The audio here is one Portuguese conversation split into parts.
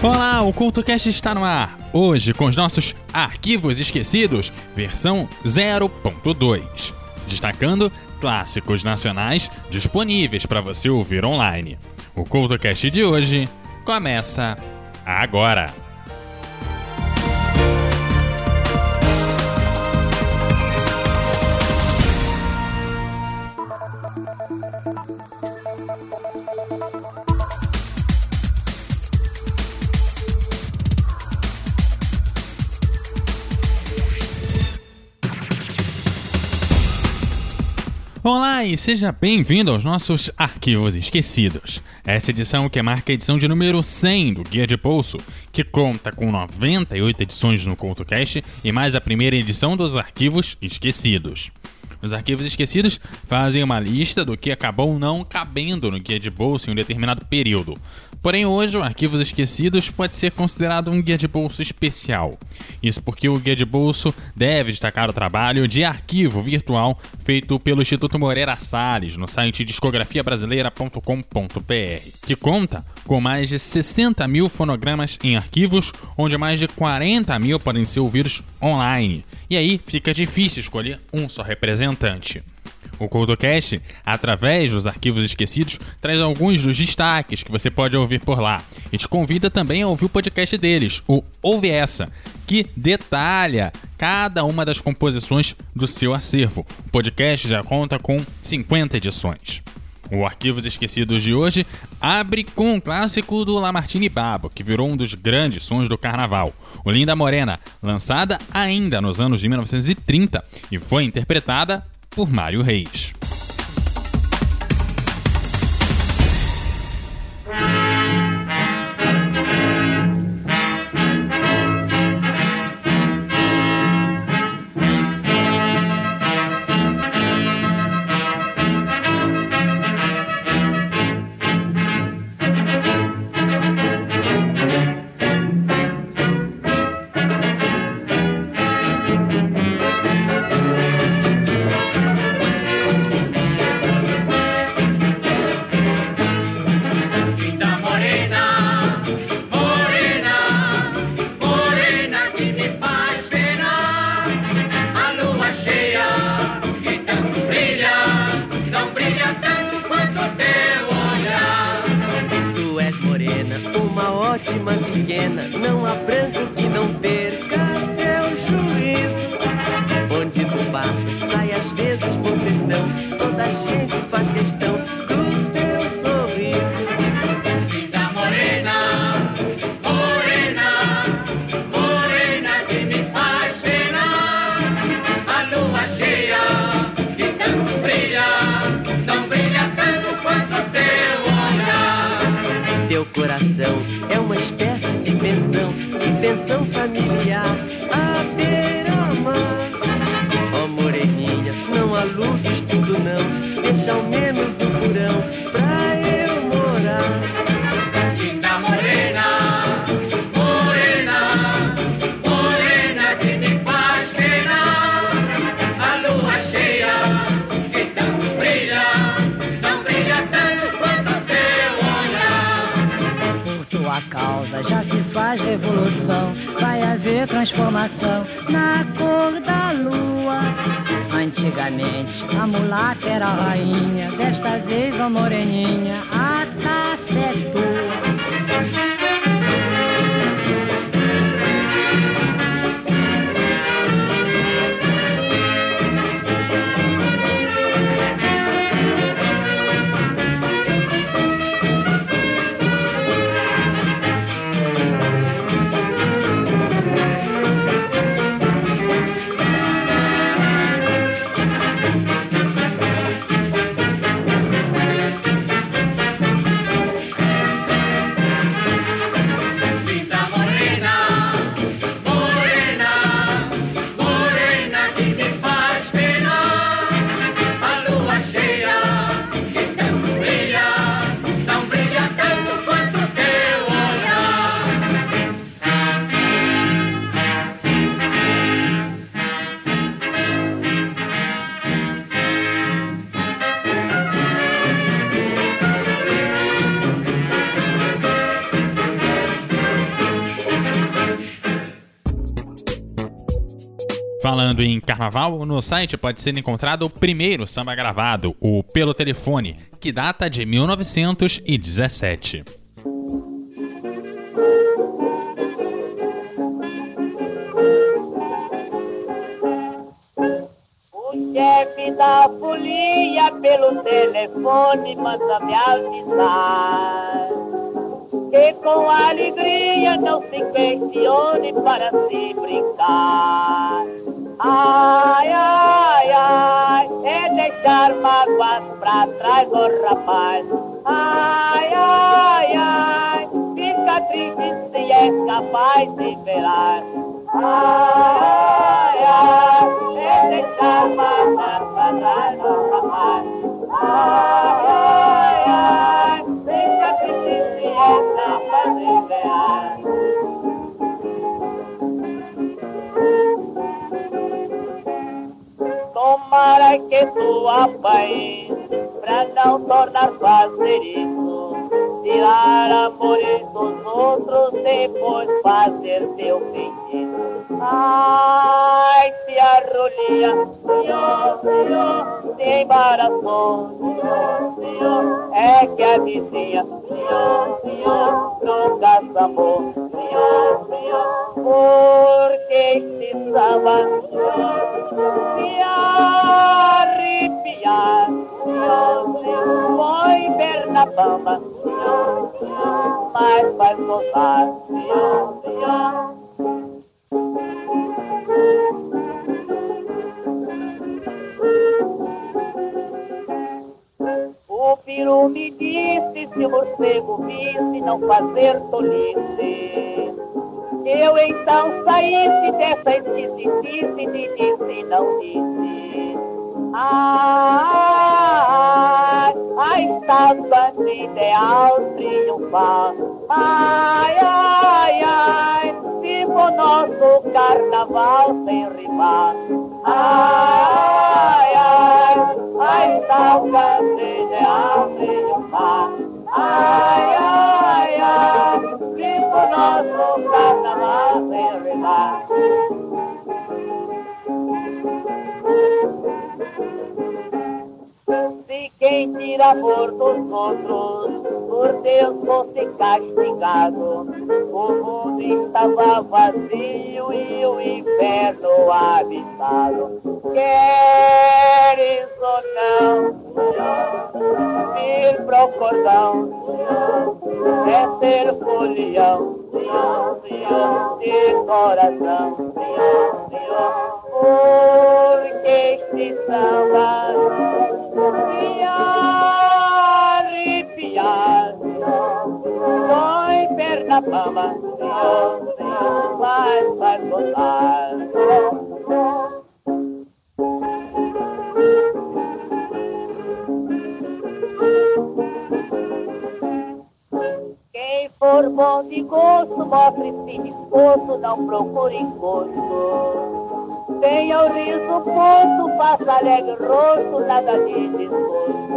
Olá, o CultoCast está no ar. Hoje com os nossos arquivos esquecidos, versão 0.2. Destacando clássicos nacionais disponíveis para você ouvir online. O CultoCast de hoje começa agora. Olá e seja bem-vindo aos nossos arquivos esquecidos. Essa edição que marca a edição de número 100 do Guia de Pulso, que conta com 98 edições no CultoCast e mais a primeira edição dos arquivos esquecidos. Os arquivos esquecidos fazem uma lista do que acabou não cabendo no guia de bolso em um determinado período. Porém, hoje o Arquivos Esquecidos pode ser considerado um guia de bolso especial. Isso porque o guia de bolso deve destacar o trabalho de arquivo virtual feito pelo Instituto Moreira Salles no site discografiabrasileira.com.br, que conta com mais de 60 mil fonogramas em arquivos, onde mais de 40 mil podem ser ouvidos online. E aí fica difícil escolher um só representante. O CultoCast, através dos arquivos esquecidos, traz alguns dos destaques que você pode ouvir por lá. E te convida também a ouvir o podcast deles, o Ouve Essa, que detalha cada uma das composições do seu acervo. O podcast já conta com 50 edições. O Arquivos Esquecidos de hoje abre com um clássico do Lamartine Babo, que virou um dos grandes sons do carnaval, o Linda Morena, lançada ainda nos anos de 1930 e foi interpretada por Mário Reis. I mean. Na cor da lua. Antigamente a mulata era a rainha, desta vez a moreninha, a Falando em carnaval, no site pode ser encontrado o primeiro samba gravado, o Pelo Telefone, que data de 1917. O chefe da folia pelo telefone manda me avisar que com alegria não se questione para se brincar. Ai, ai, ai, é deixar mágoas pra trás, oh rapaz. Ai, ai, ai, fica triste se é capaz de velar. Ai, tu apanhe pra não tornar fazer isso. Tirar amores dos outros, depois fazer teu feitiço. Ai, se a rolinha, senhor, senhor, se embaraçou, senhor, senhor, é que a vizinha, senhor, senhor, nunca amor, senhor, senhor, porque este samba, senhor, se foi ver na bamba, senhor, senhor, mas vai senhor. O peru me disse se o morcego visse não fazer tolice. Eu então saísse dessa esquisitice e disse não disse. Ai, a estátua de ideal triunfar. Ai, ai, ai, viva o nosso carnaval sem rimar. Ai, ai, a estátua de ideal triunfar. Ai, ai, ai, viva o nosso carnaval sem rimar. Tira amor dos outros, por Deus fosse castigado, o mundo estava vazio e o inferno habitado. Queres ou não, vir pro cordão, é ser folião, de coração, porque este samba gosto, mostre-se disposto, não procure encosto. Tenha o riso posto, faça alegre rosto, nada de desgosto.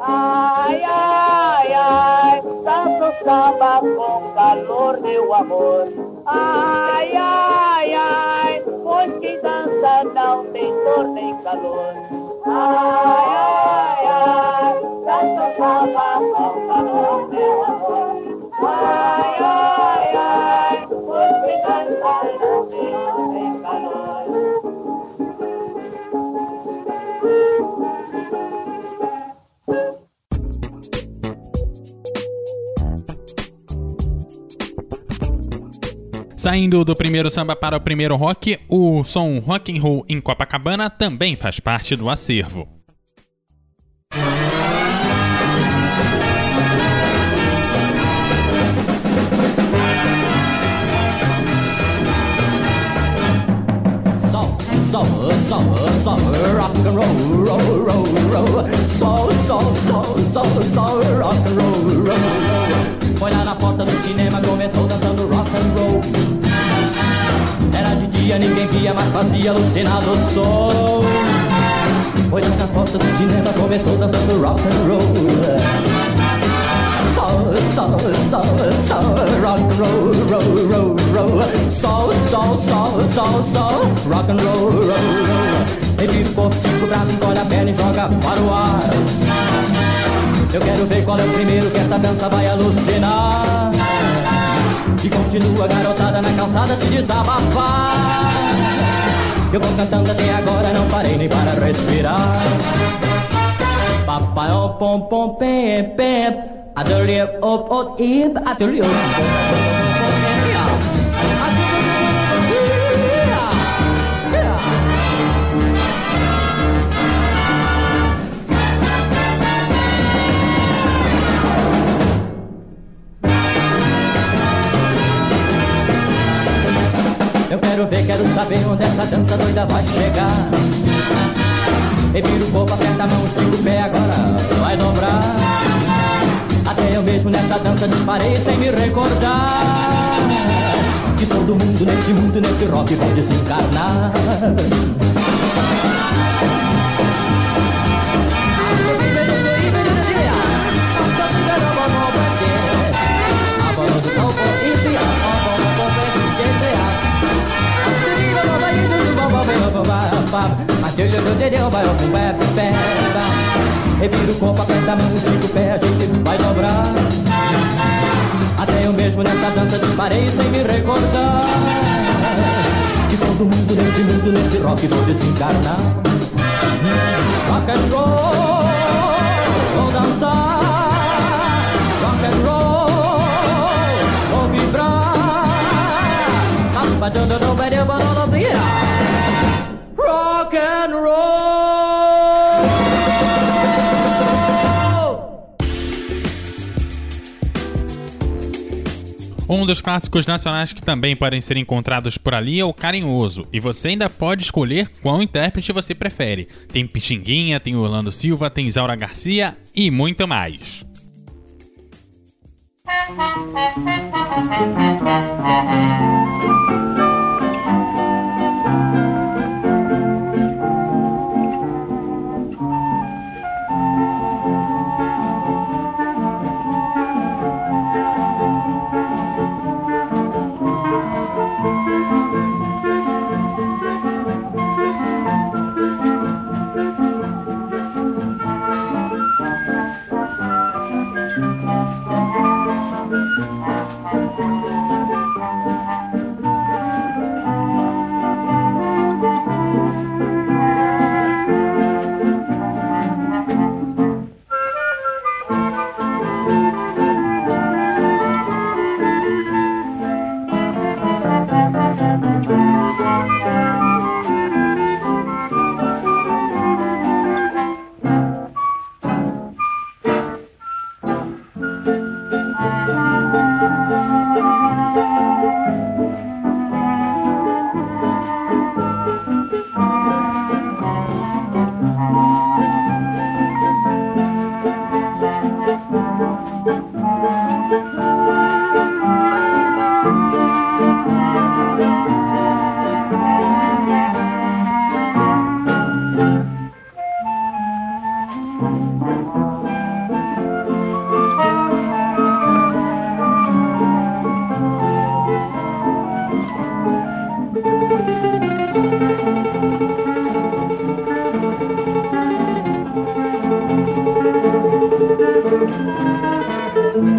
Ai, ai, ai, tanto samba com calor meu amor. Ai, ai, ai, pois quem dança não tem dor nem calor. Ai, ai, ai, tanto samba com calor Saindo do primeiro samba para o primeiro rock, o som rock and roll em Copacabana também faz parte do acervo. Soul, soul, soul, rock and roll, roll, roll, roll. Soul, soul, soul, soul, soul, rock and roll, roll, roll. Foi lá na porta do cinema, começou dançando rock and roll. Era de dia, ninguém via, mas fazia alucinar do sol. Foi na porta do cinema, começou dançando rock and roll. Soul, soul, soul, soul, rock and roll, roll, roll, roll, soul, soul, soul, soul, soul, rock and roll, roll, roll. Revira o corpo, estica o braço, a perna e joga para o ar. Eu quero ver qual é o primeiro que essa dança vai alucinar. Continua garotada na calçada se desabafar. Eu vou cantando até agora, não parei nem para respirar. Papai, oh, pom, pom, pem, pem. Adorei, op, op, ip, adorei, op, saber onde essa dança doida vai chegar. Revira o corpo, aperta a mão, estica o pé, agora vai dobrar. Até eu mesmo nessa dança disparei sem me recordar. Que sou do mundo, nesse mundo, nesse rock vou desencarnar. Revira o corpo, aperta a mão, estica o pé, a gente vai dobrar. Até eu mesmo nessa dança disparei sem me recordar. Que sou do mundo, nesse mundo, nesse rock vou desencarnar. Rock and roll, vou dançar. Rock and roll, vou vibrar. Rock Um dos clássicos nacionais que também podem ser encontrados por ali é o Carinhoso, e você ainda pode escolher qual intérprete você prefere. Tem Pixinguinha, tem Orlando Silva, tem Isaura Garcia e muito mais. Música Música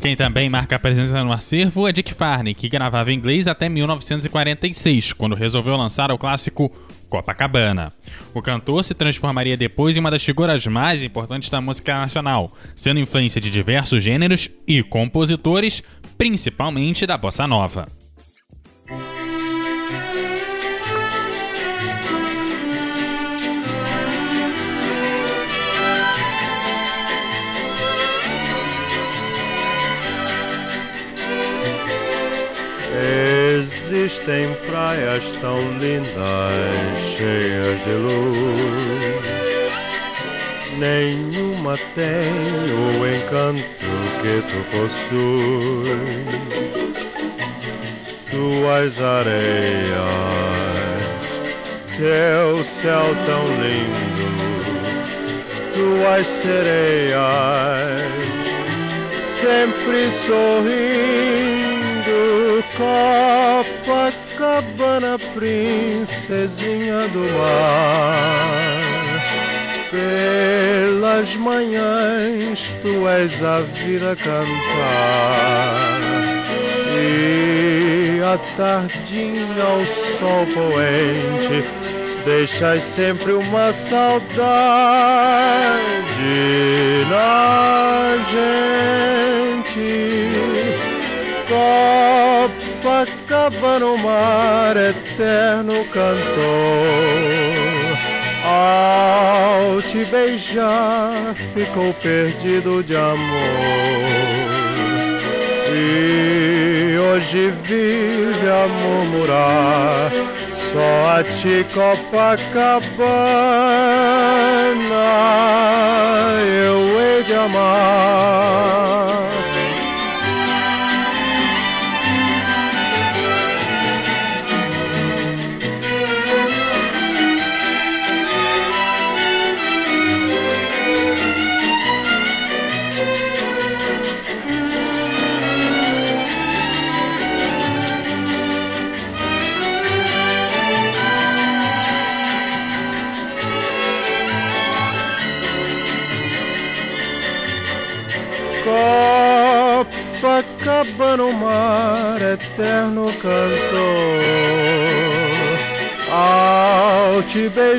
Quem também marca presença no acervo é Dick Farney, que gravava em inglês até 1946, quando resolveu lançar o clássico Copacabana. O cantor se transformaria depois em uma das figuras mais importantes da música nacional, sendo influência de diversos gêneros e compositores, principalmente da bossa nova. Existem praias tão lindas, cheias de luz. Nenhuma tem o encanto que tu possuis. Tuas areias, teu céu tão lindo, tuas sereias, sempre sorrindo Copacabana, princesinha do mar. Pelas manhãs tu és a vida cantar. E à tardinha ao sol poente deixas sempre uma saudade na gente. Copacabana, no mar eterno cantou. Ao te beijar, ficou perdido de amor. E hoje vive a murmurar. Só a ti, Copacabana, eu hei de amar.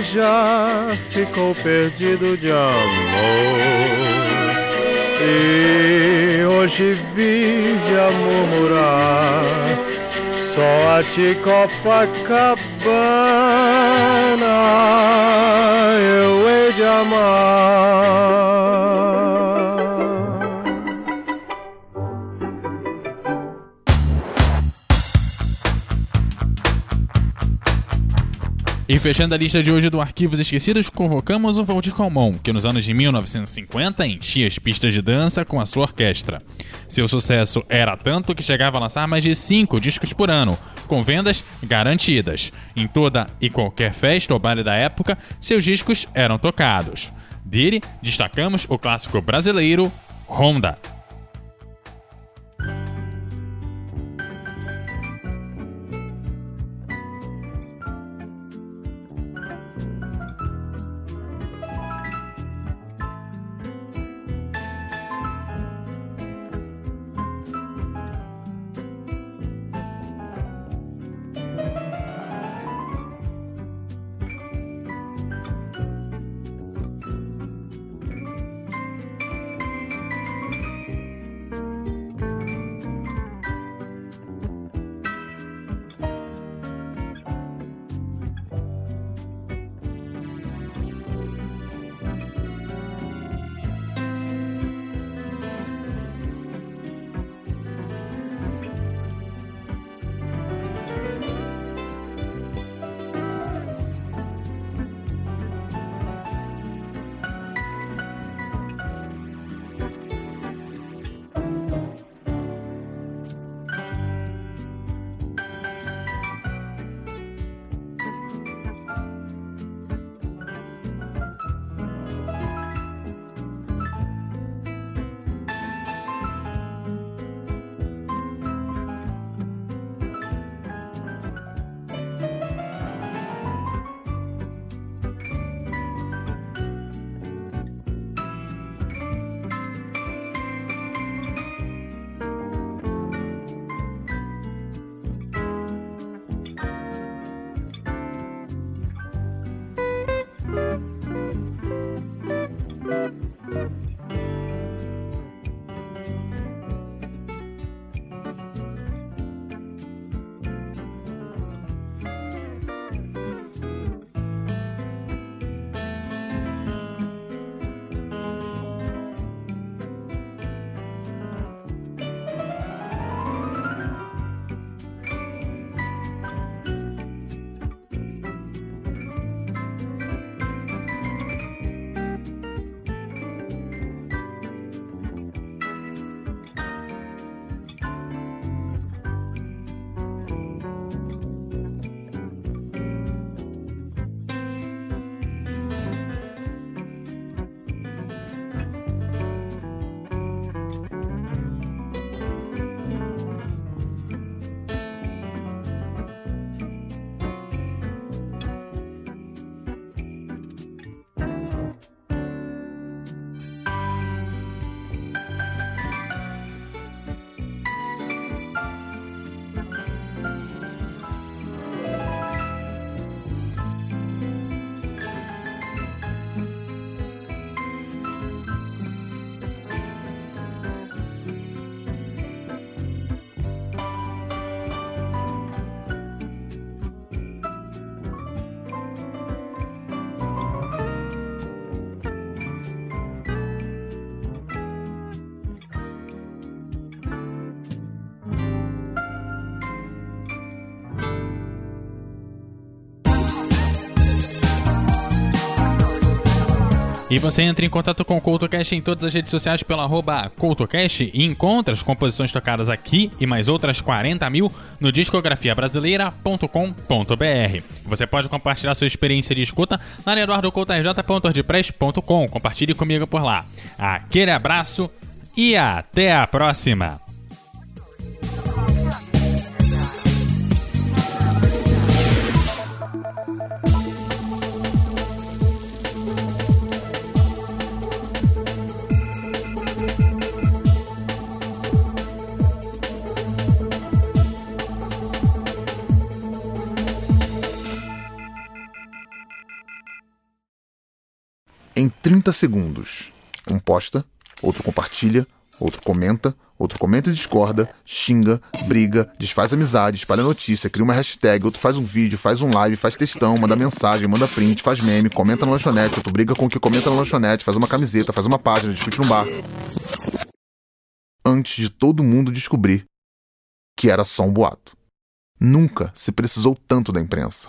Beijar, ficou perdido de amor. E hoje vive a murmurar. Só a ti, Copacabana, eu hei de amar. E fechando a lista de hoje do Arquivos Esquecidos, convocamos o Valdir Calmon, que nos anos de 1950 enchia as pistas de dança com a sua orquestra. Seu sucesso era tanto que chegava a lançar mais de 5 discos por ano, com vendas garantidas. Em toda e qualquer festa ou baile da época, seus discos eram tocados. Dele, destacamos o clássico brasileiro Honda. E você entra em contato com o CoutoCast em todas as redes sociais pelo arroba CoutoCast e encontra as composições tocadas aqui e mais outras 40 mil no discografiabrasileira.com.br. Você pode compartilhar sua experiência de escuta lá no eduardocoutorj.ordpress.com. Compartilhe comigo por lá. Aquele abraço e até a próxima! 30 segundos. Um posta, outro compartilha, outro comenta, outro comenta e discorda, xinga, briga, desfaz amizade, espalha notícia, cria uma hashtag, outro faz um vídeo, faz um live, faz textão, manda mensagem, manda print, faz meme, comenta na lanchonete, outro briga com o que comenta na lanchonete, faz uma camiseta, faz uma página, discute no bar. Antes de todo mundo descobrir que era só um boato. Nunca se precisou tanto da imprensa.